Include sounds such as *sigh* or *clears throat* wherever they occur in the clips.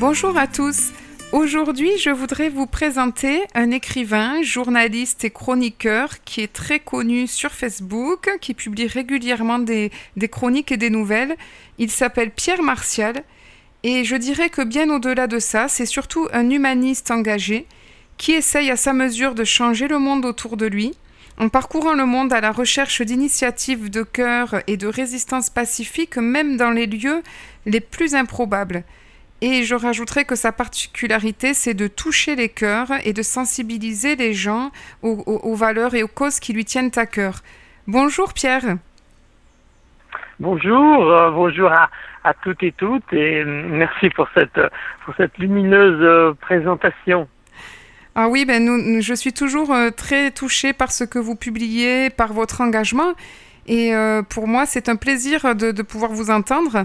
Bonjour à tous. Aujourd'hui, je voudrais vous présenter un écrivain, journaliste et chroniqueur qui est très connu sur Facebook, qui publie régulièrement des, chroniques et des nouvelles. Il s'appelle Pierre Martial. Et je dirais que bien au-delà de ça, c'est surtout un humaniste engagé qui essaye à sa mesure de changer le monde autour de lui, en parcourant le monde à la recherche d'initiatives de cœur et de résistance pacifique, même dans les lieux les plus improbables. Et je rajouterais que sa particularité, c'est de toucher les cœurs et de sensibiliser les gens aux, valeurs et aux causes qui lui tiennent à cœur. Bonjour Pierre. Bonjour, euh, bonjour à, toutes et toutes et merci pour cette, pour cette lumineuse euh, présentation. Ah oui, ben nous, je suis toujours euh, très touchée par ce que vous publiez, par votre engagement. Et pour moi, c'est un plaisir de, de pouvoir vous entendre.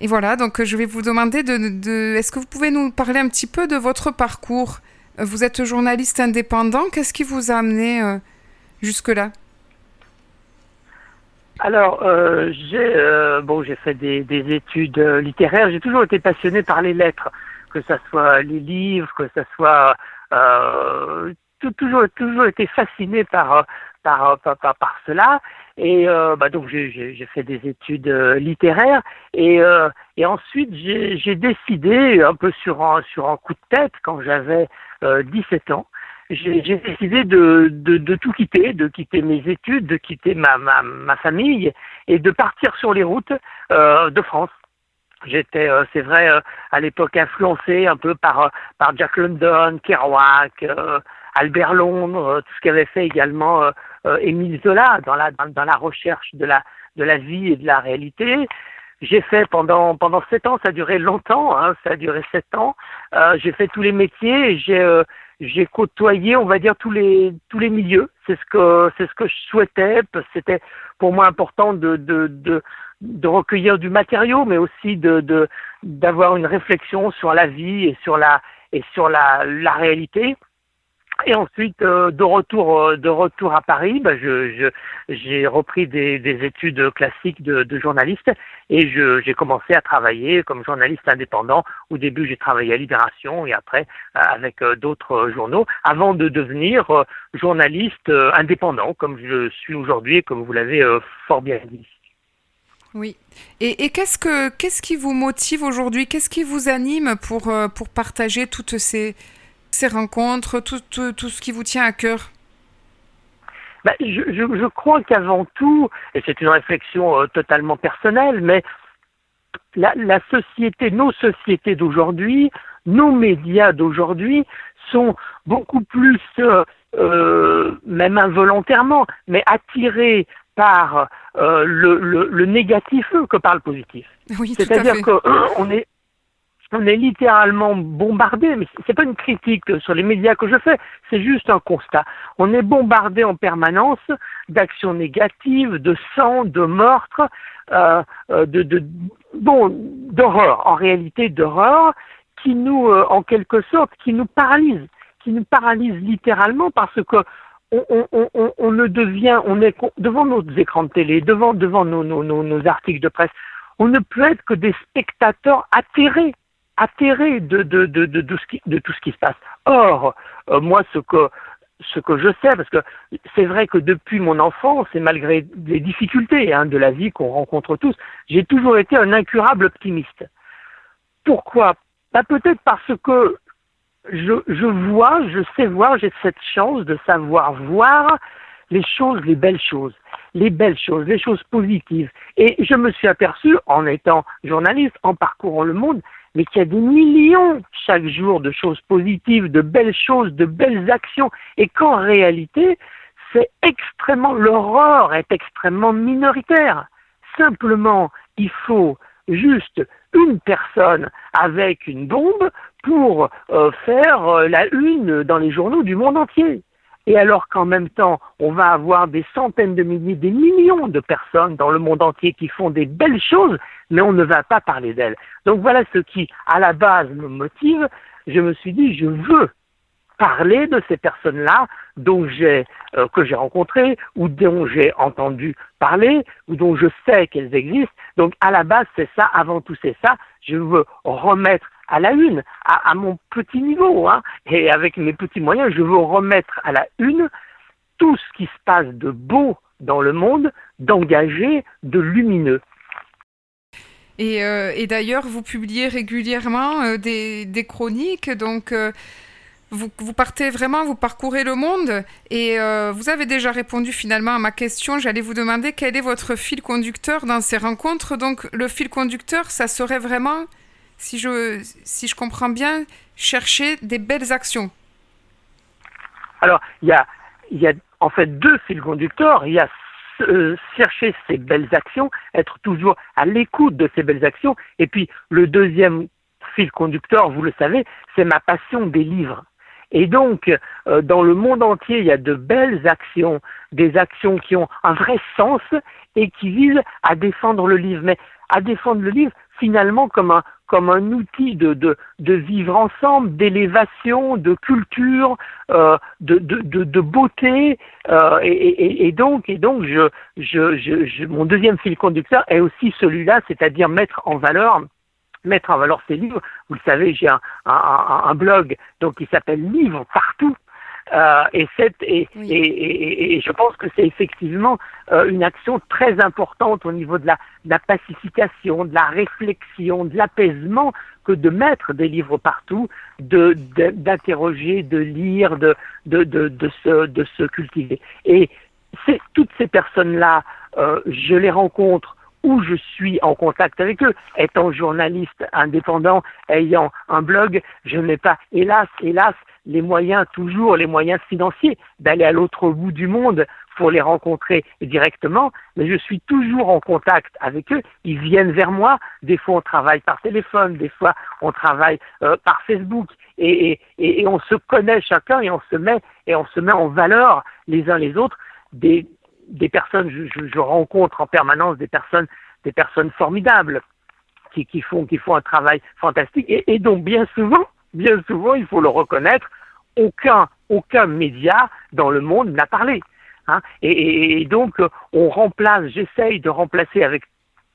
Et voilà, donc je vais vous demander de, est-ce que vous pouvez nous parler un petit peu de votre parcours? Vous êtes journaliste indépendant, qu'est-ce qui vous a amené euh, jusque-là? Alors, euh, j'ai euh, bon, j'ai fait des, études littéraires. J'ai toujours été passionné par les lettres, que ce soit les livres, que ce soit toujours toujours été fasciné par par, par, par cela. Et euh, bah donc j'ai fait des études euh, littéraires et, euh, et ensuite j'ai décidé un peu sur un, sur un coup de tête quand j'avais 17 ans, j'ai décidé de, de, de, tout quitter, de quitter mes études, de quitter ma, ma, ma famille et de partir sur les routes de France. J'étais, c'est vrai, à l'époque influencé un peu par, par Jack London, Kerouac, Albert Londres, tout ce qu'avait fait également euh, Émile Zola dans la, dans, la recherche de la, de la vie et de la réalité. J'ai fait pendant pendant sept ans, ça a duré longtemps, hein, ça a duré sept ans. Euh, j'ai fait tous les métiers, j'ai euh, j'ai côtoyé, on va dire tous les tous les milieux. C'est ce que c'est ce que je souhaitais. C'était pour moi important de de, de de recueillir du matériau, mais aussi de de d'avoir une réflexion sur la vie et sur la et sur la la réalité. Et ensuite, euh, de retour euh, de retour à Paris, bah, je, j'ai repris des, des, études classiques de, de journaliste et j'ai commencé à travailler comme journaliste indépendant. Au début, j'ai travaillé à Libération et après euh, avec d'autres journaux, avant de devenir journaliste indépendant, comme je suis aujourd'hui et comme vous l'avez fort bien dit. Oui. Et, et qu'est-ce que qu'est-ce qui vous motive aujourd'hui? Qu'est-ce qui vous anime pour pour partager toutes ces ces rencontres, tout, tout, ce qui vous tient à cœur ben, je, je, crois qu'avant tout, et c'est une réflexion euh, totalement personnelle, mais la, la société, nos sociétés d'aujourd'hui, nos médias d'aujourd'hui sont beaucoup plus, euh, euh, même involontairement, mais attirés par le, le, le, négatif que par le positif. Oui, C'est-à-dire qu'on est on est littéralement bombardé, mais c'est pas une critique sur les médias que je fais, c'est juste un constat. On est bombardé en permanence d'actions négatives, de sang, de meurtres, euh, euh, de, de bon d'horreur, en réalité d'horreur, qui nous, euh, en quelque sorte, qui nous paralyse, qui nous paralyse littéralement parce que on, on, on, on ne devient, on est devant nos écrans de télé, devant devant nos, nos, nos, nos articles de presse, on ne peut être que des spectateurs atterrés atterré de, tout ce qui se passe. Or, euh, moi, ce que, je sais, parce que c'est vrai que depuis mon enfance, et malgré les difficultés hein, de la vie qu'on rencontre tous, j'ai toujours été un incurable optimiste. Pourquoi? Bah, Peut-être parce que je vois, je sais voir, j'ai cette chance de savoir voir les choses, les belles choses, les belles choses, les choses positives. Et je me suis aperçu, en étant journaliste, en parcourant le monde, mais qu'il y a des millions chaque jour de choses positives, de belles choses, de belles actions, et qu'en réalité, c'est extrêmement, l'horreur est extrêmement minoritaire. Simplement, il faut juste une personne avec une bombe pour euh, faire euh, la une dans les journaux du monde entier. Et alors qu'en même temps, on va avoir des centaines de milliers, des millions de personnes dans le monde entier qui font des belles choses, mais on ne va pas parler d'elles. Donc voilà ce qui, à la base, me motive. Je me suis dit, je veux parler de ces personnes-là dont j'ai euh, que j'ai rencontrées ou dont j'ai entendu parler ou dont je sais qu'elles existent. Donc à la base c'est ça, avant tout c'est ça. Je veux remettre à la une, à, mon petit niveau, hein, et avec mes petits moyens, je veux remettre à la une tout ce qui se passe de beau dans le monde, d'engagé, de lumineux. Et, euh, d'ailleurs, vous publiez régulièrement euh, des, chroniques, donc vous, partez vraiment, vous parcourez le monde et euh, vous avez déjà répondu finalement à ma question. J'allais vous demander quel est votre fil conducteur dans ces rencontres. Donc le fil conducteur, ça serait vraiment, si je, comprends bien, chercher des belles actions. Alors il y a, il y a en fait deux fils conducteurs. Il y a euh, chercher ces belles actions, être toujours à l'écoute de ces belles actions. Et puis le deuxième fil conducteur, vous le savez, c'est ma passion des livres. Et donc, euh, dans le monde entier, il y a de belles actions, des actions qui ont un vrai sens et qui visent à défendre le livre. Mais à défendre le livre, finalement, comme un, comme un outil de, de, de vivre ensemble, d'élévation, de culture, euh, de, de, de, beauté. Euh, et, et, et, donc, et donc je, je, je, mon deuxième fil conducteur est aussi celui-là, c'est-à-dire mettre en valeur mettre en valeur ces livres. Vous le savez, j'ai un, un, un, blog donc qui s'appelle Livres partout. Euh, et, cette, et, et, et, je pense que c'est effectivement euh, une action très importante au niveau de la, de la pacification, de la réflexion, de l'apaisement que de mettre des livres partout, de d'interroger, de, lire, de, de, de, de, se, de se cultiver. Et toutes ces personnes-là, euh, je les rencontre où je suis en contact avec eux. Étant journaliste indépendant, ayant un blog, je n'ai pas, hélas, hélas, les moyens, toujours les moyens financiers d'aller à l'autre bout du monde pour les rencontrer directement, mais je suis toujours en contact avec eux. Ils viennent vers moi. Des fois, on travaille par téléphone, des fois, on travaille euh, par Facebook, et, on se connaît chacun et on se met et on se met en valeur les uns les autres. Des, personnes, je, rencontre en permanence des personnes, des personnes formidables qui, font, qui font un travail fantastique et, et dont bien souvent, bien souvent, il faut le reconnaître, aucun, aucun média dans le monde n'a parlé. Hein. Et, et, donc, on remplace, j'essaye de remplacer avec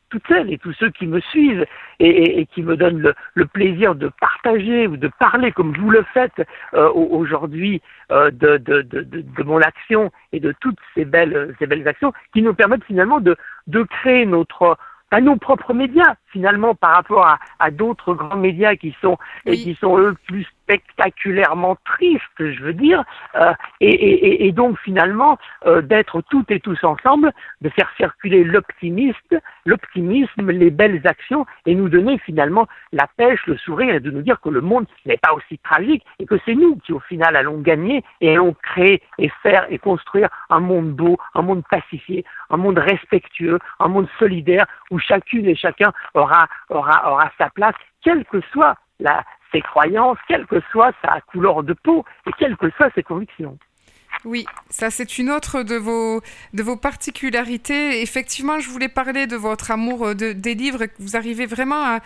toutes celles et tous ceux qui me suivent et, et, qui me donnent le, plaisir de partager ou de parler comme vous le faites euh, aujourd'hui euh, de, de, de, de, mon action et de toutes ces belles, ces belles actions qui nous permettent finalement de, de créer notre à nos propres médias finalement par rapport à, à d'autres grands médias qui sont et qui sont eux plus spectaculairement tristes, je veux dire, euh, et, et, et, donc finalement euh, d'être toutes et tous ensemble, de faire circuler l'optimisme, l'optimisme, les belles actions, et nous donner finalement la pêche, le sourire, et de nous dire que le monde n'est pas aussi tragique et que c'est nous qui au final allons gagner et allons créer et faire et construire un monde beau, un monde pacifié, un monde respectueux, un monde solidaire où chacune et chacun aura aura aura sa place, quelle que soit la, ses croyances, quelle que soit sa couleur de peau et quelles que soient ses convictions. Oui, ça c'est une autre de vos, de vos particularités. Effectivement, je voulais parler de votre amour de, des livres vous arrivez vraiment à,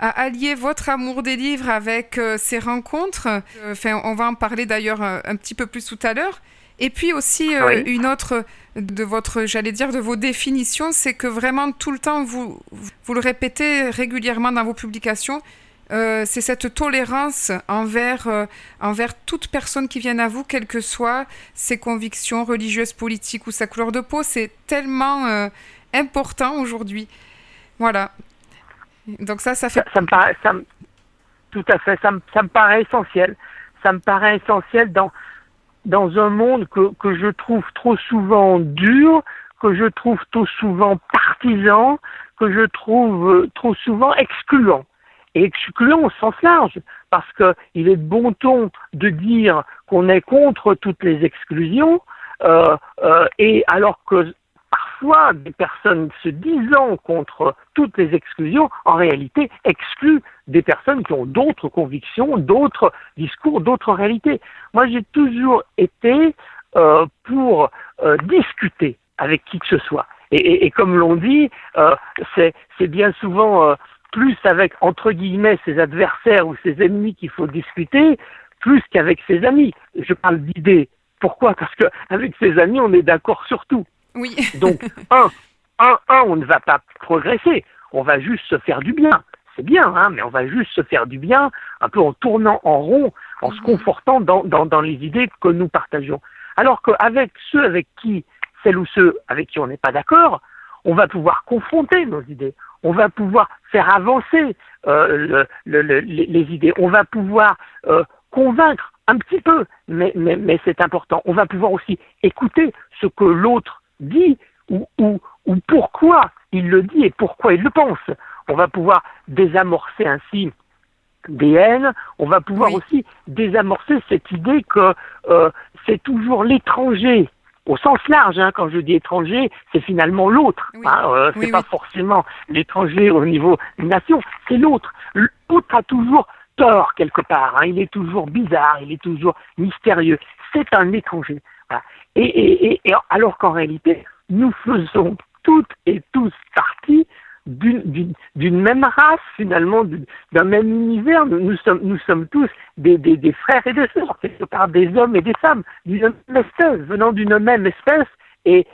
à allier votre amour des livres avec euh, ces rencontres. Euh, enfin, on va en parler d'ailleurs euh, un petit peu plus tout à l'heure. Et puis aussi une autre de votre, j'allais dire, de vos définitions, c'est que vraiment tout le temps vous, vous le répétez régulièrement dans vos publications, euh, c'est cette tolérance envers, euh, envers toute personne qui vient à vous, quelles que soient ses convictions religieuses, politiques ou sa couleur de peau. C'est tellement euh, important aujourd'hui. Voilà. Donc ça, ça fait... Ça, me paraît... Ça tout à fait. Ça me, ça me paraît essentiel. Ça me paraît essentiel dans, dans un monde que, que je trouve trop souvent dur, que je trouve trop souvent partisan, que je trouve trop souvent excluant et excluant au sens large, parce qu'il est de bon ton de dire qu'on est contre toutes les exclusions, euh, euh, et alors que parfois des personnes se disant contre toutes les exclusions, en réalité excluent des personnes qui ont d'autres convictions, d'autres discours, d'autres réalités. Moi, j'ai toujours été euh, pour discuter avec qui que ce soit. Et, et, comme l'on dit, c'est bien souvent plus avec, entre guillemets, ses adversaires ou ses ennemis qu'il faut discuter, plus qu'avec ses amis. Je parle d'idées. Pourquoi? Parce qu'avec ses amis, on est d'accord sur tout. Oui. Donc, *laughs* un, un, un, on ne va pas progresser, on va juste se faire du bien. C'est bien, hein, mais on va juste se faire du bien, un peu en tournant en rond, en se mhm. confortant dans, dans, dans les idées que nous partageons. Alors qu'avec ceux avec qui, celles ou ceux avec qui on n'est pas d'accord, on va pouvoir confronter nos idées, on va pouvoir faire avancer euh, le, le, les idées, on va pouvoir euh, convaincre un petit peu, mais, mais, mais c'est important. On va pouvoir aussi écouter ce que l'autre dit ou, ou, ou pourquoi il le dit et pourquoi il le pense. On va pouvoir désamorcer ainsi des haines, on va pouvoir aussi désamorcer cette idée que euh, c'est toujours l'étranger au sens large, hein, quand je dis étranger, c'est finalement l'autre. Hein, euh, c'est pas forcément l'étranger au niveau nation, c'est l'autre. L'autre a toujours tort quelque part. Hein, il est toujours bizarre, il est toujours mystérieux. C'est un étranger. Et, et, et alors qu'en réalité, nous faisons toutes et tous partie d'une même race, finalement, d'un même univers. Nous, sommes, tous des, frères et des sœurs, quelque part des hommes et des femmes, d'une espèce, venant d'une même espèce. Et,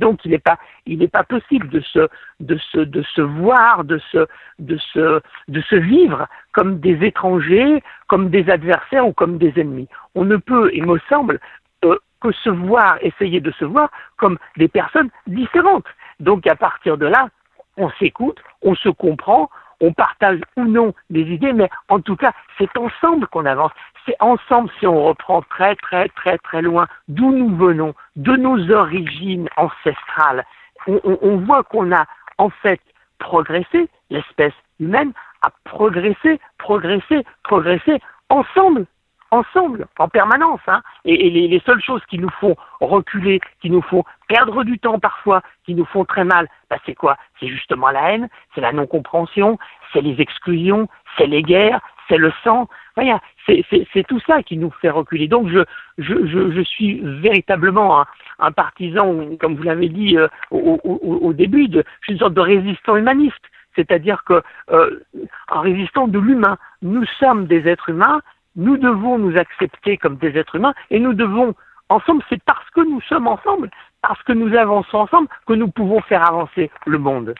donc, il n'est pas, possible de se, voir, de se vivre comme des étrangers, comme des adversaires ou comme des ennemis. On ne peut, il me semble, euh, que se voir, essayer de se voir comme des personnes différentes. Donc à partir de là, on s'écoute, on se comprend, on partage ou non des idées, mais en tout cas, c'est ensemble qu'on avance. C'est ensemble, si on reprend très très très très loin d'où nous venons, de nos origines ancestrales, on, on voit qu'on a en fait progressé, l'espèce humaine a progressé, progressé, progressé ensemble ensemble, en permanence. Hein. Et, les, seules choses qui nous font reculer, qui nous font perdre du temps parfois, qui nous font très mal, bah, c'est quoi? C'est justement la haine, c'est la non-compréhension, c'est les exclusions, c'est les guerres, c'est le sang. Voilà, c'est tout ça qui nous fait reculer. Donc je, je, je, suis véritablement un, partisan, comme vous l'avez dit euh, au, début, je suis une sorte de résistant humaniste. C'est-à-dire que euh, un résistant de l'humain. Nous sommes des êtres humains nous devons nous accepter comme des êtres humains et nous devons, ensemble, c'est parce que nous sommes ensemble, parce que nous avançons ensemble, que nous pouvons faire avancer le monde.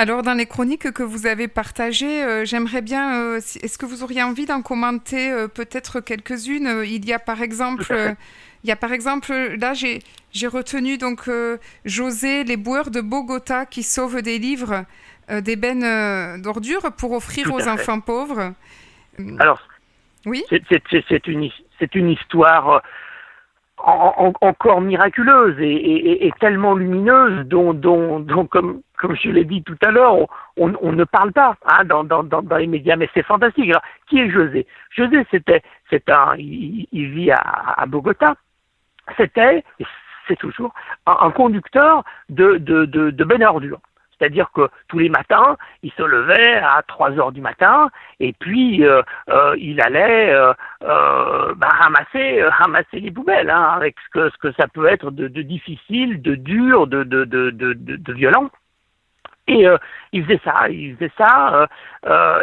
Alors, dans les chroniques que vous avez partagées, euh, j'aimerais bien, euh, est-ce que vous auriez envie d'en commenter euh, peut-être quelques-unes? Il y a par exemple, il y a par exemple, là j'ai retenu donc José, les boueurs de Bogota qui sauvent des livres. Euh, des bennes euh, d'ordures pour offrir aux enfants pauvres. Alors, oui c'est une, une histoire euh, encore miraculeuse et, tellement lumineuse dont, dont, comme, comme je l'ai dit tout à l'heure, on, ne parle pas hein, dans, dans, dans, les médias, mais c'est fantastique. Alors, qui est José? José, c'était, c'est un, il, vit à, à Bogota. C'était, c'est toujours, un, conducteur de, de, de, de. C'est-à-dire que tous les matins, il se levait à 3 heures du matin et puis euh, euh, il allait euh, bah, ramasser, ramasser les poubelles, hein, avec ce que, ça peut être de, difficile, de dur, de, violent. Et il faisait ça, il faisait ça.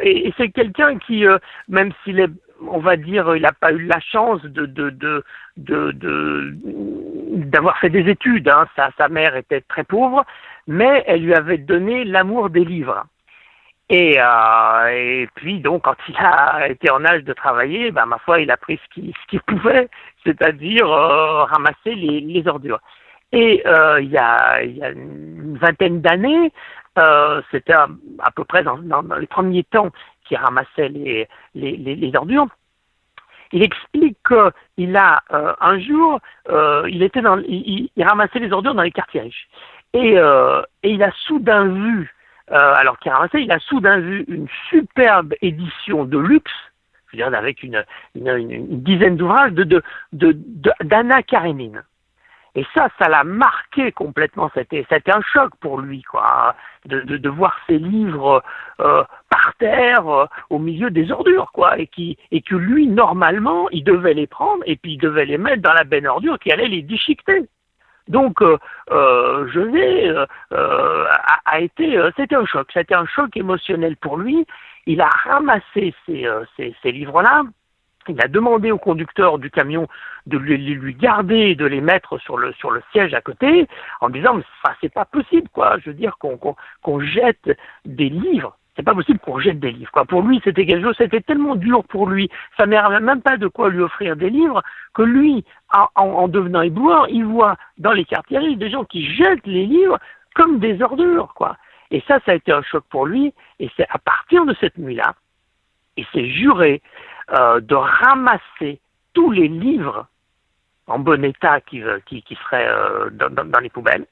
et, c'est quelqu'un qui, même s'il est on va dire, il n'a pas eu la chance d'avoir fait des études. Hein. Sa, mère était très pauvre, mais elle lui avait donné l'amour des livres. Et, euh, et puis donc quand il a été en âge de travailler, ben, ma foi, il a pris ce qu'il pouvait, c'est-à-dire euh, ramasser les, les, ordures. Et euh, il, y a, y a une vingtaine d'années, euh, c'était à, peu près dans, dans, les premiers temps qu'il ramassait les, les, les, les ordures. Il explique qu'il a euh, un jour, euh, il était dans, il, il, ramassait les ordures dans les quartiers riches. Et, euh, et il a soudain vu, euh, alors qu'il il a soudain vu une superbe édition de luxe, je veux dire, avec une, dizaine d'ouvrages de, d'Anna Karenine. Et ça, ça l'a marqué complètement. C'était, un choc pour lui, quoi, de, voir ses livres euh, par terre, au milieu des ordures, quoi, et que lui, normalement, il devait les prendre et puis il devait les mettre dans la benne ordure qui allait les déchiqueter. Donc, euh, euh, José euh, euh, a, été, c'était un choc, c'était un choc émotionnel pour lui. Il a ramassé ces, ces, livres-là, il a demandé au conducteur du camion de lui, lui garder de les mettre sur le, sur le siège à côté, en disant, ça, c'est pas possible, quoi. Je veux dire qu'on qu'on jette des livres. C'est pas possible qu'on jette des livres, quoi. Pour lui, c'était quelque chose, c'était tellement dur pour lui. Ça n'avait même pas de quoi lui offrir des livres que lui, en, en devenant éboueur, il voit dans les quartiers riches des gens qui jettent les livres comme des ordures, quoi. Et ça, ça a été un choc pour lui. Et c'est à partir de cette nuit-là, il s'est juré euh, de ramasser tous les livres en bon état qui, qui, qui seraient euh, dans, dans, les poubelles,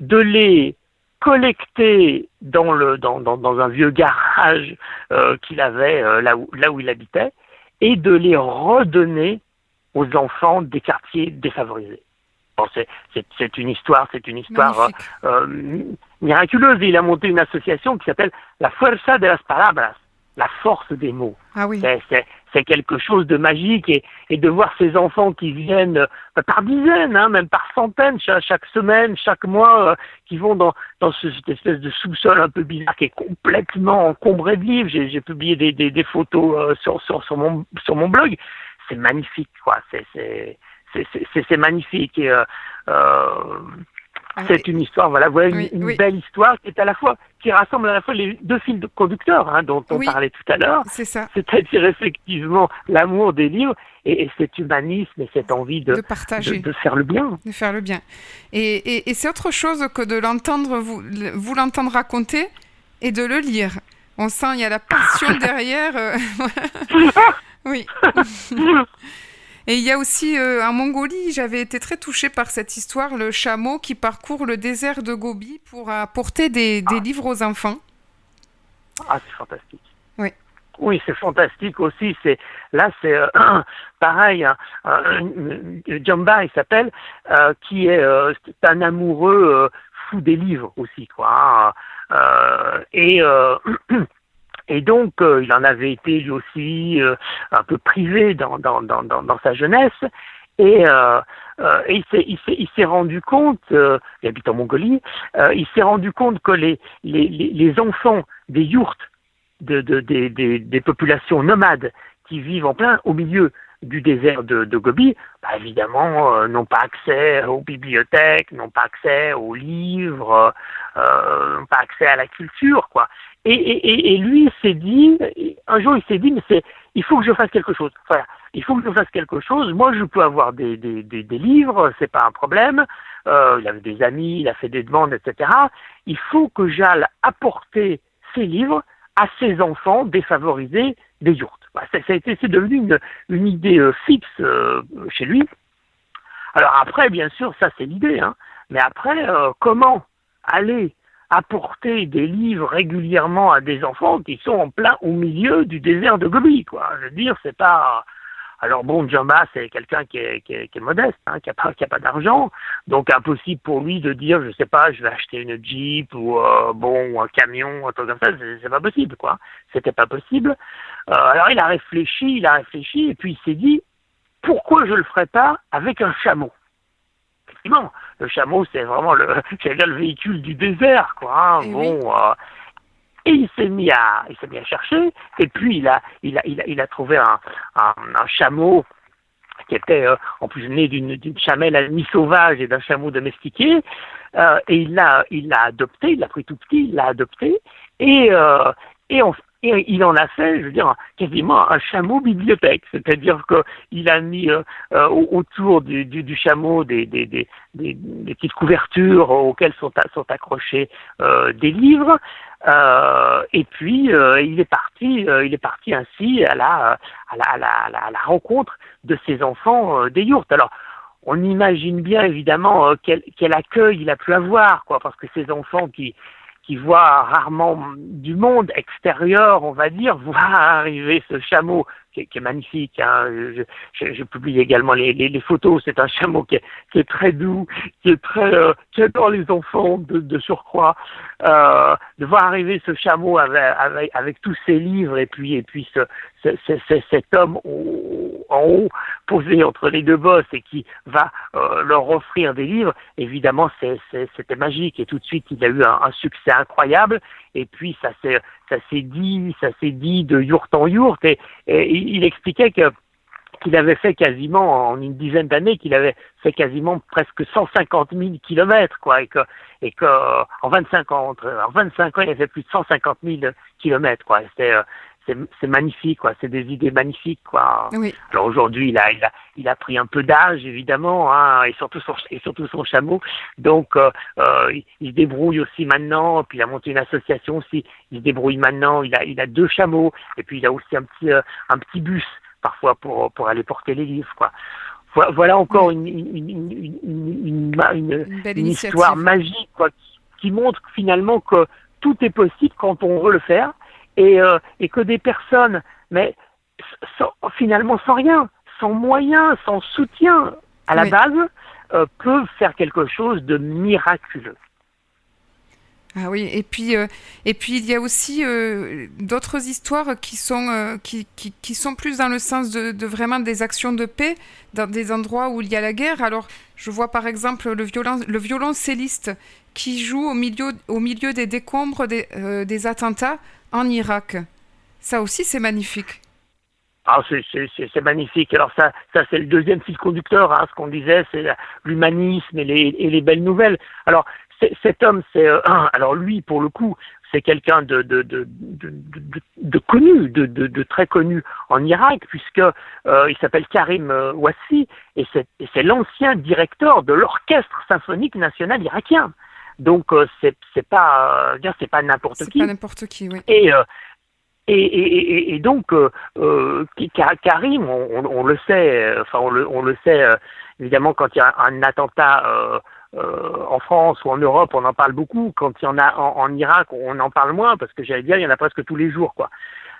de les collecter dans, le, dans, dans, dans un vieux garage euh, qu'il avait euh, là, où, là où il habitait, et de les redonner aux enfants des quartiers défavorisés. Bon, c'est une histoire, c'est une histoire euh, miraculeuse. Il a monté une association qui s'appelle la Fuerza de las Palabras, la force des mots. Ah oui. C'est quelque chose de magique et, de voir ces enfants qui viennent euh, par dizaines, hein, même par centaines chaque, semaine, chaque mois, euh, qui vont dans, ce, cette espèce de sous-sol un peu bizarre qui est complètement encombré de livres. J'ai publié des, photos euh, sur, mon, blog. C'est magnifique, quoi. C'est magnifique. Euh, c'est une histoire, voilà, voilà une, une belle histoire qui est à la fois qui rassemble à la fois les deux fils conducteurs hein, dont on parlait tout à l'heure. C'est ça. C'est-à-dire effectivement l'amour des livres et, et, cet humanisme et cette envie de, de partager, de, de, faire le bien. De faire le bien. Et, et, et c'est autre chose que de l'entendre vous, vous l'entendre raconter et de le lire. On sent il y a la passion *laughs* derrière. Euh, *laughs* oui. *laughs* Et il y a aussi euh, en Mongolie, j'avais été très touchée par cette histoire, le chameau qui parcourt le désert de Gobi pour apporter des, des ah. livres aux enfants. Ah, c'est fantastique. Oui. Oui, c'est fantastique aussi. C'est là, c'est euh, *clears throat* pareil. Hein, euh, Jamba, il s'appelle, euh, qui est un amoureux fou des livres aussi, quoi. Hein, et *clears throat* Et donc, euh, il en avait été lui aussi euh, un peu privé dans, dans, dans, dans, sa jeunesse. Et, euh, euh, il s'est rendu compte, euh, il habite en Mongolie, il s'est rendu compte que les, les, les enfants des yourtes, de, de, de, des, des populations nomades qui vivent en plein au milieu du désert de, de Gobi, bah, évidemment, euh, n'ont pas accès aux bibliothèques, n'ont pas accès aux livres, euh, n'ont pas accès à la culture, quoi. Et, et, et lui s'est dit, un jour il s'est dit, mais c'est, il faut que je fasse quelque chose. Voilà, il faut que je fasse quelque chose. Moi, je peux avoir des, des, des, livres, c'est pas un problème. Euh, il avait des amis, il a fait des demandes, etc. Il faut que j'aille apporter ces livres à ces enfants défavorisés des yurts bah, c'est devenu une, une idée euh, fixe euh, chez lui. Alors après, bien sûr, ça c'est l'idée, hein. mais après, euh, comment aller apporter des livres régulièrement à des enfants qui sont en plein au milieu du désert de Gobi, quoi? Je veux dire, c'est pas alors bon, Jamba, c'est quelqu'un qui est, qui, est, qui est, modeste, hein, qui n'a pas, qui a pas d'argent, donc impossible pour lui de dire, je sais pas, je vais acheter une Jeep ou euh, bon un camion, un truc comme ça, c'est pas possible, quoi. C'était pas possible. Euh, alors il a réfléchi, il a réfléchi, et puis il s'est dit, pourquoi je le ferais pas avec un chameau? Effectivement, le chameau, c'est vraiment le, *laughs* le véhicule du désert, quoi. Hein, bon. Oui. Euh, et il s'est mis à, il s'est mis à chercher. Et puis il a, il a, il a, il a trouvé un, chameau qui était euh, en plus né d'une, chamelle à demi sauvage et d'un chameau domestiqué. Euh, et il l'a, il l'a adopté. Il l'a pris tout petit, il l'a adopté. Et euh, et on, et il en a fait, je veux dire, quasiment un chameau bibliothèque, c'est-à-dire qu'il a mis euh, autour du, chameau des, petites couvertures auxquelles sont, sont accrochés des livres, euh, et puis euh, il est parti, il est parti ainsi à la, à la, à la, à la rencontre de ses enfants des yourtes. Alors, on imagine bien évidemment quel, quel accueil il a pu avoir, quoi, parce que ces enfants qui qui voit rarement du monde extérieur, on va dire, *laughs* voir arriver ce chameau qui, est, magnifique. Hein. Je, publie également les, photos. C'est un chameau qui est, très doux, qui est très, euh, adore les enfants de, surcroît. Euh, de voir arriver ce chameau avec, tous ses livres et puis et puis ce, cet homme en haut posé entre les deux bosses et qui va euh, leur offrir des livres. Évidemment, c'était magique et tout de suite il a eu un, un succès incroyable. Et puis ça s'est ça s'est dit, ça s'est dit de yourte en yourte. Et, il expliquait qu'il avait fait quasiment en une dizaine d'années, qu'il avait fait quasiment presque 150 000 kilomètres, quoi, et que, et que en 25 ans, en 25 ans, il avait fait plus de 150 000 kilomètres, quoi. C'était, euh, c'est magnifique, quoi. C'est des idées magnifiques, quoi. Oui. Alors aujourd'hui, il a, il a, il a pris un peu d'âge, évidemment, hein, et surtout son, et surtout son chameau. Donc, euh, euh, il, se débrouille aussi maintenant. Puis il a monté une association aussi. Il se débrouille maintenant. Il a, il a deux chameaux. Et puis il a aussi un petit, euh, un petit bus parfois pour, pour aller porter les livres, quoi. Voilà encore une, une, une, une, une histoire magique, quoi, qui montre finalement que tout est possible quand on veut le faire et, euh, et que des personnes, mais finalement sans rien, sans moyens, sans soutien à la base, euh, peuvent faire quelque chose de miraculeux. Ah oui, et puis, euh, et puis il y a aussi d'autres histoires qui sont, qui, qui, qui, sont plus dans le sens de, de, vraiment des actions de paix dans des endroits où il y a la guerre. Alors, je vois par exemple le, violon, le violoncelliste qui joue au milieu, au milieu des décombres des, des attentats en Irak. Ça aussi, c'est magnifique. Ah, c'est magnifique. Alors ça, ça c'est le deuxième fil conducteur. Hein, ce qu'on disait, c'est l'humanisme et les, belles nouvelles. Alors cet homme, c'est euh, alors lui, pour le coup, c'est quelqu'un de, de, connu, de, très connu en Irak, puisque euh, il s'appelle Karim euh, Wassi et c'est l'ancien directeur de l'orchestre symphonique national irakien. Donc euh, c'est pas euh, c'est pas n'importe qui. C'est pas n'importe qui, oui. Et euh, et, et, et, donc, euh, Karim, on, on, le sait, enfin on le, on le sait évidemment quand il y a un attentat euh, en France ou en Europe, on en parle beaucoup. Quand il y en a en, en Irak, on en parle moins parce que j'allais dire, il y en a presque tous les jours, quoi.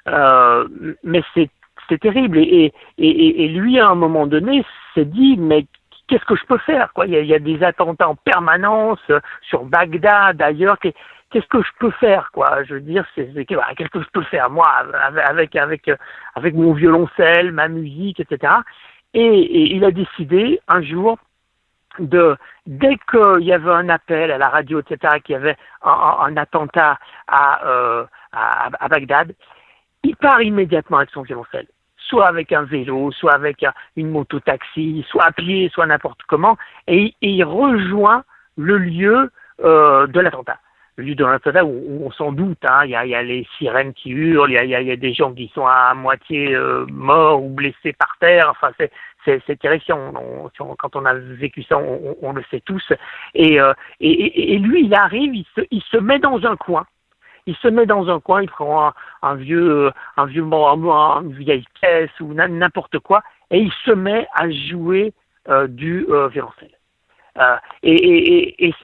Euh, mais c'est terrible. Et, et, et, lui, à un moment donné, s'est dit, mais qu'est-ce que je peux faire quoi? Il y, a, des attentats en permanence euh, sur Bagdad d'ailleurs qu'est-ce que je peux faire quoi? Je veux dire c'est qu'est-ce que je peux faire moi avec avec avec mon violoncelle ma musique etc et, il a décidé un jour de dès qu'il y avait un appel à la radio etc qu'il y avait un, attentat à, euh, à à Bagdad il part immédiatement avec son violoncelle soit avec un vélo, soit avec une moto-taxi, soit à pied, soit n'importe comment, et, il rejoint le lieu euh, de l'attentat. Le lieu de l'attentat où, on s'en doute, hein, il y, a, les sirènes qui hurlent, il y a, des gens qui sont à moitié euh, morts ou blessés par terre, enfin c'est c'est terrifiant. quand on a vécu ça, on, le sait tous. Et, euh, et, et, lui, il arrive, il se, il se met dans un coin il se met dans un coin, il prend un, vieux, un vieux, une vieille pièce ou n'importe quoi, et il se met à jouer euh, du euh, violoncelle. Euh, et,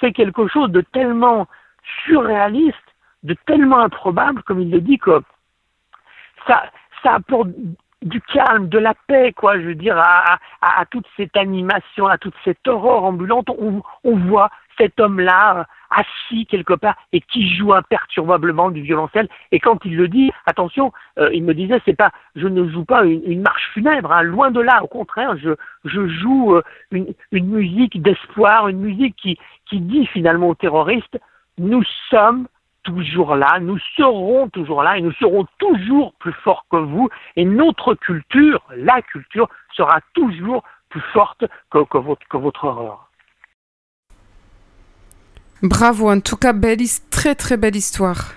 c'est quelque chose de tellement surréaliste, de tellement improbable, comme il le dit, que ça, apporte du calme, de la paix, quoi, je veux dire, à, toute cette animation, à toute cette aurore ambulante. On, on voit cet homme-là assis quelque part et qui joue imperturbablement du violoncelle. Et quand il le dit, attention, euh, il me disait, c'est pas, je ne joue pas une, marche funèbre, hein, loin de là. Au contraire, je, je joue euh, une, une, musique d'espoir, une musique qui, qui dit finalement aux terroristes, nous sommes toujours là, nous serons toujours là et nous serons toujours plus forts que vous et notre culture, la culture, sera toujours plus forte que, que, votre, que votre horreur. Bravo, en tout cas, belle, très très belle histoire.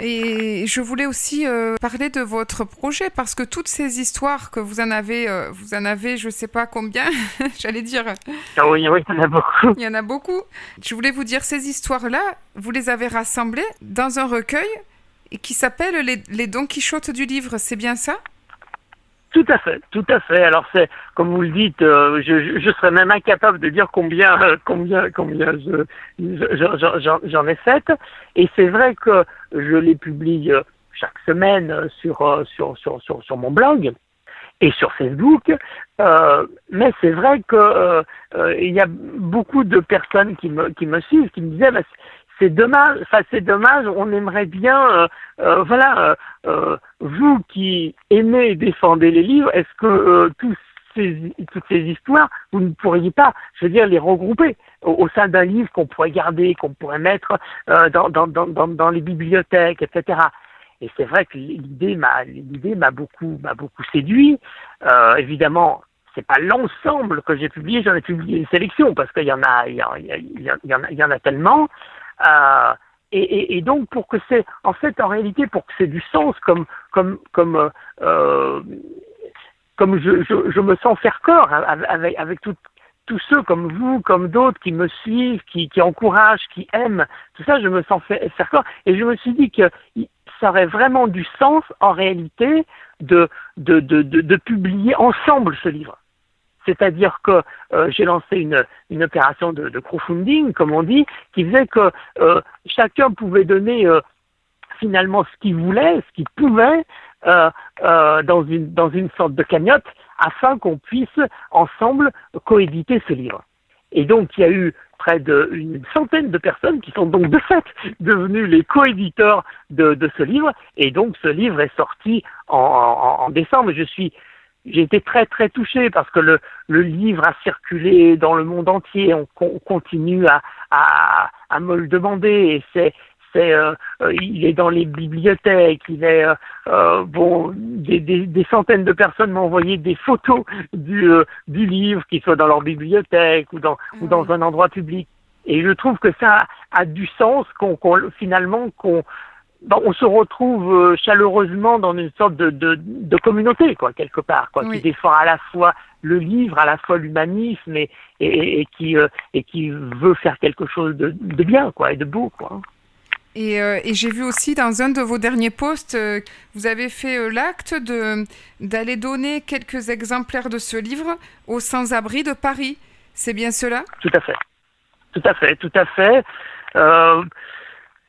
Et je voulais aussi euh, parler de votre projet parce que toutes ces histoires que vous en avez, euh, vous en avez, je sais pas combien, *laughs* j'allais dire. Ah oui, oui, il y en a beaucoup. Il y en a beaucoup. Je voulais vous dire ces histoires-là, vous les avez rassemblées dans un recueil qui s'appelle les, les Don Quichotte du livre. C'est bien ça? Tout à fait, tout à fait. Alors c'est, comme vous le dites, euh, je, je, serais même incapable de dire combien, combien, combien je, j'en ai fait. Et c'est vrai que je les publie chaque semaine sur, sur, sur, sur, sur mon blog et sur Facebook. Euh, mais c'est vrai que euh, euh, il y a beaucoup de personnes qui me qui me suivent, qui me disaient bah, c'est dommage, enfin c'est dommage, on aimerait bien, voilà, vous qui aimez et défendez les livres, est-ce que tous ces, toutes ces histoires, vous ne pourriez pas, je veux dire, les regrouper au, sein d'un livre qu'on pourrait garder, qu'on pourrait mettre dans, dans, dans, dans les bibliothèques, etc. Et c'est vrai que l'idée m'a l'idée m'a beaucoup m'a beaucoup séduit. Euh, évidemment, c'est pas l'ensemble que j'ai publié, j'en ai publié une sélection parce qu'il y en a il y, en a, il y en a tellement. Euh, et, donc pour que c'est en fait en réalité pour que c'est du sens comme comme comme euh, comme je, je, je, me sens faire corps avec avec tout, tous ceux comme vous, comme d'autres qui me suivent, qui, qui encouragent, qui aiment, tout ça, je me sens faire corps. Et je me suis dit que ça aurait vraiment du sens, en réalité, de, de, de, de, publier ensemble ce livre. C'est-à-dire que euh, j'ai lancé une, opération de, crowdfunding, comme on dit, qui faisait que euh, chacun pouvait donner euh, finalement ce qu'il voulait, ce qu'il pouvait, dans, une, sorte de cagnotte, afin qu'on puisse ensemble coéditer ce livre. Et donc, il y a eu près d'une centaine de personnes qui sont donc de fait devenues les coéditeurs de, ce livre. Et donc, ce livre est sorti en, en décembre. Je suis j'ai été très très touché parce que le, le livre a circulé dans le monde entier. On, on continue à, à, à, me le demander et c'est c'est euh, euh, il est dans les bibliothèques, il est euh, euh bon des, des, des, centaines de personnes m'ont envoyé des photos du, du livre, qu'il soit dans leur bibliothèque ou dans ou dans mm. un endroit public. Et je trouve que ça a, du sens qu'on finalement qu'on on se retrouve chaleureusement dans une sorte de, de, de communauté, quoi, quelque part, quoi, qui défend à la fois le livre, à la fois l'humanisme et, et, et, qui, et qui veut faire quelque chose de, de bien, quoi, et de beau, quoi. Euh, et, j'ai vu aussi dans un de vos derniers posts, euh, vous avez fait euh, l'acte d'aller donner quelques exemplaires de ce livre aux sans-abri de Paris. C'est bien cela? Tout à fait. Tout à fait, tout à fait.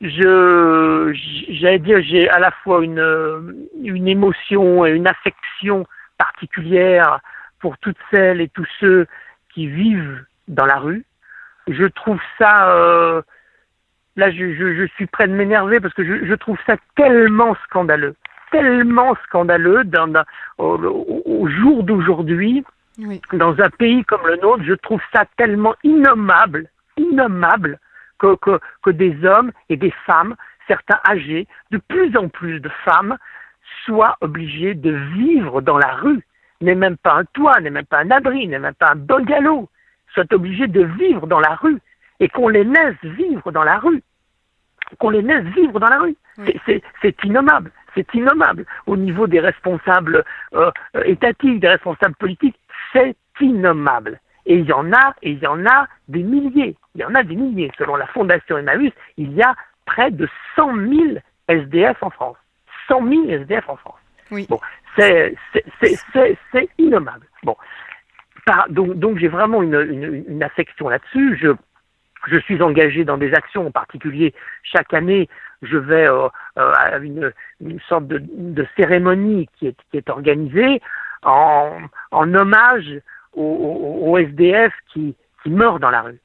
Je, j'allais dire, j'ai à la fois une, une émotion et une affection particulière pour toutes celles et tous ceux qui vivent dans la rue. Je trouve ça là, je, je, je, suis prêt de m'énerver parce que je, je, trouve ça tellement scandaleux, tellement scandaleux dans, au, au, jour d'aujourd'hui, oui. dans un pays comme le nôtre, je trouve ça tellement innommable, innommable que, que, que des hommes et des femmes, certains âgés, de plus en plus de femmes, soient obligés de vivre dans la rue, n'est même pas un toit, n'est même pas un abri, n'est même pas un bungalow, soient obligés de vivre dans la rue et qu'on les laisse vivre dans la rue, qu'on les laisse vivre dans la rue. C'est innommable, c'est innommable. Au niveau des responsables euh, étatiques, des responsables politiques, c'est innommable. Et il y en a, et il y en a des milliers. Il y en a des milliers. Selon la Fondation Emmaüs, il y a près de 100 000 SDF en France. 100 000 SDF en France. Oui. Bon, c'est innommable. Bon, Par, donc, donc j'ai vraiment une, une, une affection là-dessus. Je je suis engagé dans des actions, en particulier chaque année, je vais euh, euh, à une, une sorte de, de, cérémonie qui est, qui est organisée en, en hommage aux, aux, SDF qui, qui meurent dans la rue.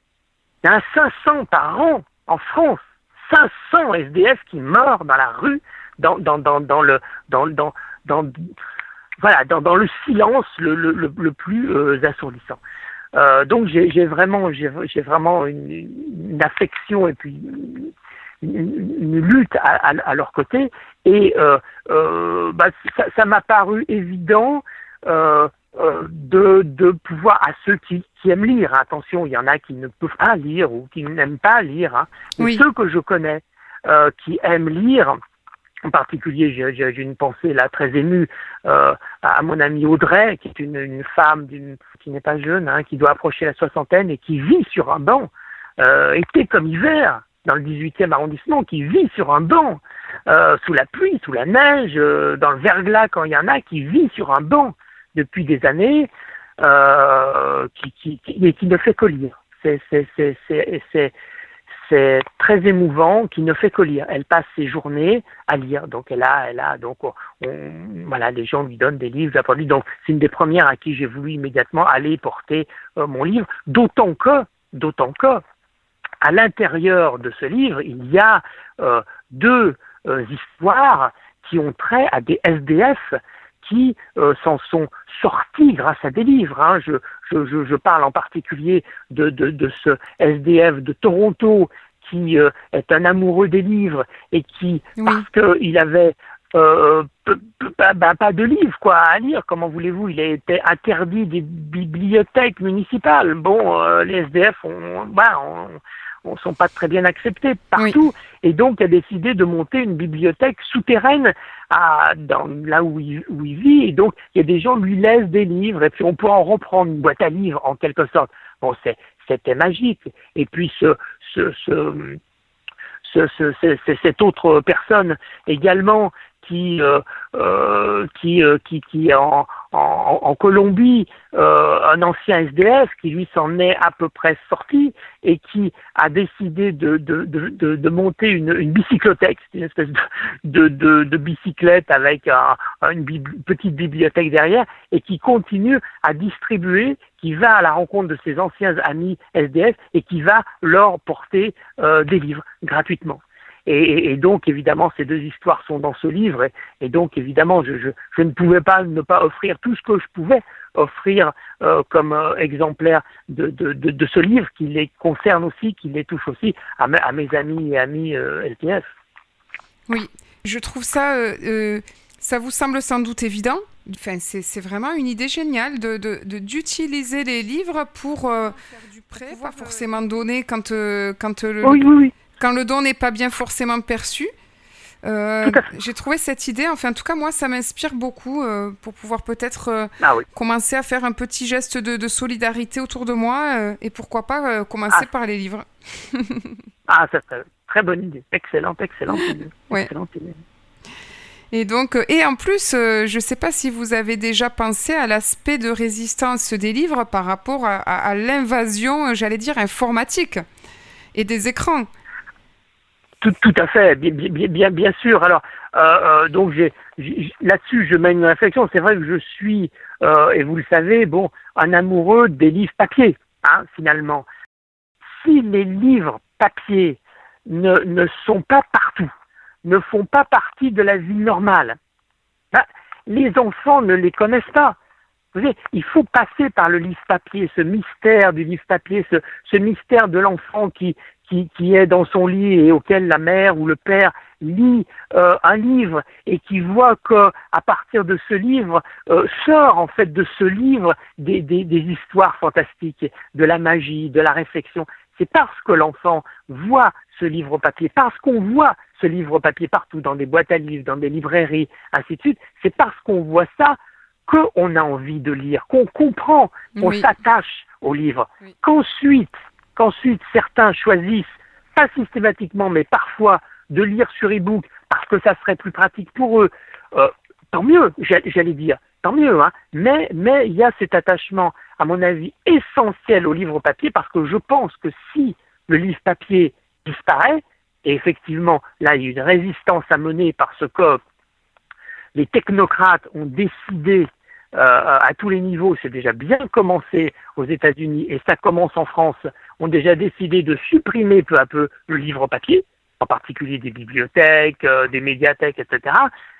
Il y en a 500 par an en France, 500 SDF qui meurent dans la rue, dans, dans, dans, dans le, dans, dans, dans, voilà, dans, dans le silence le, le, le plus euh, assourdissant. Euh, donc j'ai vraiment, j'ai vraiment une, une, affection et puis une, une lutte à, à, leur côté. Et euh, euh, bah, ça m'a paru évident euh, de, de pouvoir à ceux qui, qui aiment lire. Attention, il y en a qui ne peuvent pas lire ou qui n'aiment pas lire. Hein. Oui. Ceux que je connais euh, qui aiment lire, en particulier, j'ai une pensée là très émue euh, à mon amie Audrey, qui est une, une femme qui n'est pas jeune, hein, qui doit approcher la soixantaine et qui vit sur un banc, été comme hiver, dans le 18e arrondissement, qui vit sur un banc, sous la pluie, sous la neige, dans le verglas quand il y en a, qui vit sur un banc depuis des années, euh, qui, qui, qui, et qui ne fait que lire. C'est très émouvant, qui ne fait que lire. Elle passe ses journées à lire. Donc elle a, elle a, donc voilà, les gens lui donnent des livres, Donc c'est une des premières à qui j'ai voulu immédiatement aller porter euh, mon livre. D'autant que, d'autant que, à l'intérieur de ce livre, il y a euh, deux histoires qui ont trait à des SDF qui s'en sont sortis grâce à des livres. Hein. Je, je, je, parle en particulier de, de, de, ce SDF de Toronto qui euh, est un amoureux des livres et qui, parce qu'il avait euh, bah, pas de livres quoi à lire, comment voulez-vous, il a été interdit des bibliothèques municipales. Bon, euh, les SDF, on, bah, on, on sont pas très bien acceptés partout, et donc a décidé de monter une bibliothèque souterraine à, dans, là où il, vit, et donc il y a des gens lui laissent des livres, et puis on peut en reprendre une boîte à livres en quelque sorte. Bon, c'était magique. Et puis ce, ce, ce, ce, cette autre personne également qui, euh, euh, qui, euh, qui, qui en, en, Colombie, euh, un ancien SDF qui lui s'en est à peu près sorti et qui a décidé de, de, de, de monter une, une bicyclothèque, une espèce de, de, bicyclette avec une petite bibliothèque derrière et qui continue à distribuer, qui va à la rencontre de ses anciens amis SDF et qui va leur porter euh, des livres gratuitement. Et, donc, évidemment, ces deux histoires sont dans ce livre. Et, donc, évidemment, je, je, ne pouvais pas ne pas offrir tout ce que je pouvais offrir euh, comme euh, exemplaire de, de, de, ce livre qui les concerne aussi, qui les touche aussi à, à mes amis et amis euh, LTF. Oui, je trouve ça, ça vous semble sans doute évident. Enfin, c'est vraiment une idée géniale d'utiliser de, les livres pour faire du prêt, pas forcément donner quand, quand le, oui, oui, oui quand le don n'est pas bien forcément perçu. Euh, j'ai trouvé cette idée, enfin en tout cas moi ça m'inspire beaucoup euh, pour pouvoir peut-être euh, ah commencer à faire un petit geste de, solidarité autour de moi et pourquoi pas commencer ah. par les livres. *laughs* ah ça serait très bonne idée, excellente, excellente idée. Excellente idée. Et donc, et en plus, je ne sais pas si vous avez déjà pensé à l'aspect de résistance des livres par rapport à l'invasion, j'allais dire, informatique et des écrans. Tout, à fait, bien, sûr. Alors, euh, euh, donc là-dessus, je mène une réflexion. C'est vrai que je suis, euh, et vous le savez, bon, un amoureux des livres papier, hein, finalement. Si les livres papier ne, sont pas partout, ne font pas partie de la vie normale, ben, les enfants ne les connaissent pas. Il faut passer par le livre papier, ce mystère du livre papier, ce mystère de l'enfant qui, qui, qui, est dans son lit et auquel la mère ou le père lit euh, un livre et qui voit que à partir de ce livre euh, sort en fait de ce livre des, des, des, histoires fantastiques, de la magie, de la réflexion. C'est parce que l'enfant voit ce livre papier, parce qu'on voit ce livre papier partout, dans des boîtes à livres, dans des librairies, ainsi de suite, c'est parce qu'on voit ça qu'on a envie de lire, qu'on comprend, qu'on s'attache au livre, qu'ensuite qu'ensuite certains choisissent, pas systématiquement, mais parfois, de lire sur e-book parce que ça serait plus pratique pour eux, euh, tant mieux, j'allais dire, tant mieux, hein. mais, mais il y a cet attachement, à mon avis, essentiel au livre papier parce que je pense que si le livre papier disparaît, et effectivement, là, il y a une résistance à mener parce que les technocrates ont décidé à tous les niveaux, c'est déjà bien commencé aux États-Unis et ça commence en France, ont déjà décidé de supprimer peu à peu le livre papier, en particulier des bibliothèques, euh, des médiathèques, etc.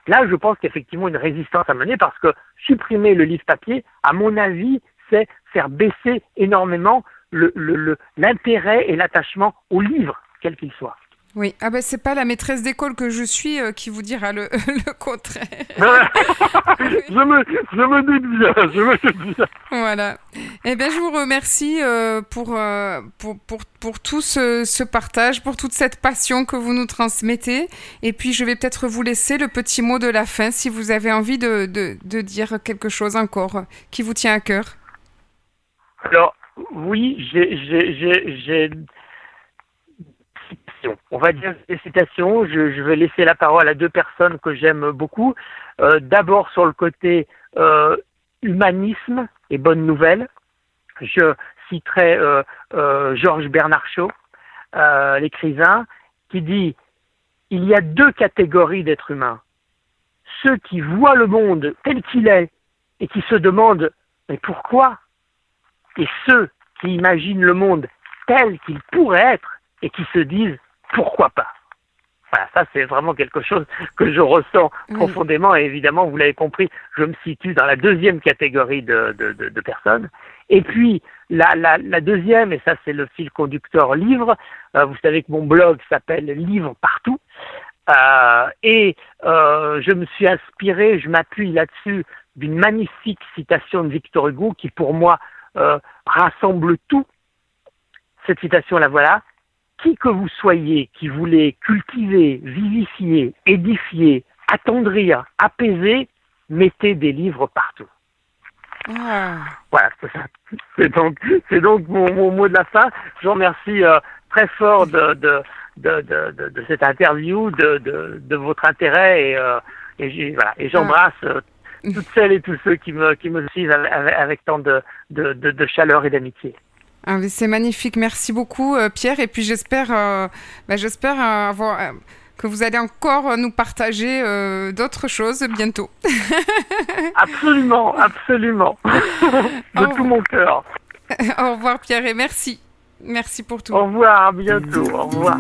Là, je pense qu'effectivement une résistance à mener parce que supprimer le livre papier, à mon avis, c'est faire baisser énormément l'intérêt et l'attachement au livre, quel qu'il soit. Oui, ah ben c'est pas la maîtresse d'école que je suis euh, qui vous dira le, *laughs* le contraire. *laughs* je, me, je me doute bien, je me doute bien. Voilà. Eh bien, je vous remercie euh, pour, euh, pour, pour, pour, tout ce, ce, partage, pour toute cette passion que vous nous transmettez. Et puis, je vais peut-être vous laisser le petit mot de la fin si vous avez envie de, de, de dire quelque chose encore qui vous tient à cœur. Alors, oui, j'ai on va dire des citations. Je, vais laisser la parole à deux personnes que j'aime beaucoup. Euh, d'abord sur le côté euh, humanisme et bonne nouvelle. Je citerai euh, Georges Bernard Shaw l'écrivain, qui dit il y a deux catégories d'êtres humains. Ceux qui voient le monde tel qu'il est et qui se demandent mais pourquoi? Et ceux qui imaginent le monde tel qu'il pourrait être et qui se disent pourquoi pas? Voilà, ça c'est vraiment quelque chose que je ressens profondément et évidemment, vous l'avez compris, je me situe dans la deuxième catégorie de, de, personnes. Et puis, la, la, la, deuxième, et ça c'est le fil conducteur livre, euh, vous savez que mon blog s'appelle Livre partout, euh, et euh, je me suis inspiré, je m'appuie là-dessus d'une magnifique citation de Victor Hugo qui pour moi rassemble tout. Cette citation, la voilà. Qui que vous soyez qui voulez cultiver, vivifier, édifier, attendrir, apaiser, mettez des livres partout. Ah. Voilà, c'est donc, c'est donc mon, mot de la fin. Je vous remercie euh, très fort de, de, de, de, de cette interview, de, votre intérêt et, euh, et, voilà, et j'embrasse euh, toutes celles et tous ceux qui me, qui me suivent avec, avec tant de, de, de, chaleur et d'amitié. Ah, c'est magnifique, merci beaucoup euh, Pierre. Et puis j'espère, euh, bah, j'espère avoir, euh, que vous allez encore nous partager d'autres choses bientôt. *laughs* absolument, absolument, *laughs* de tout mon cœur. *laughs* Au revoir Pierre et merci, merci pour tout. Au revoir, à bientôt, au revoir.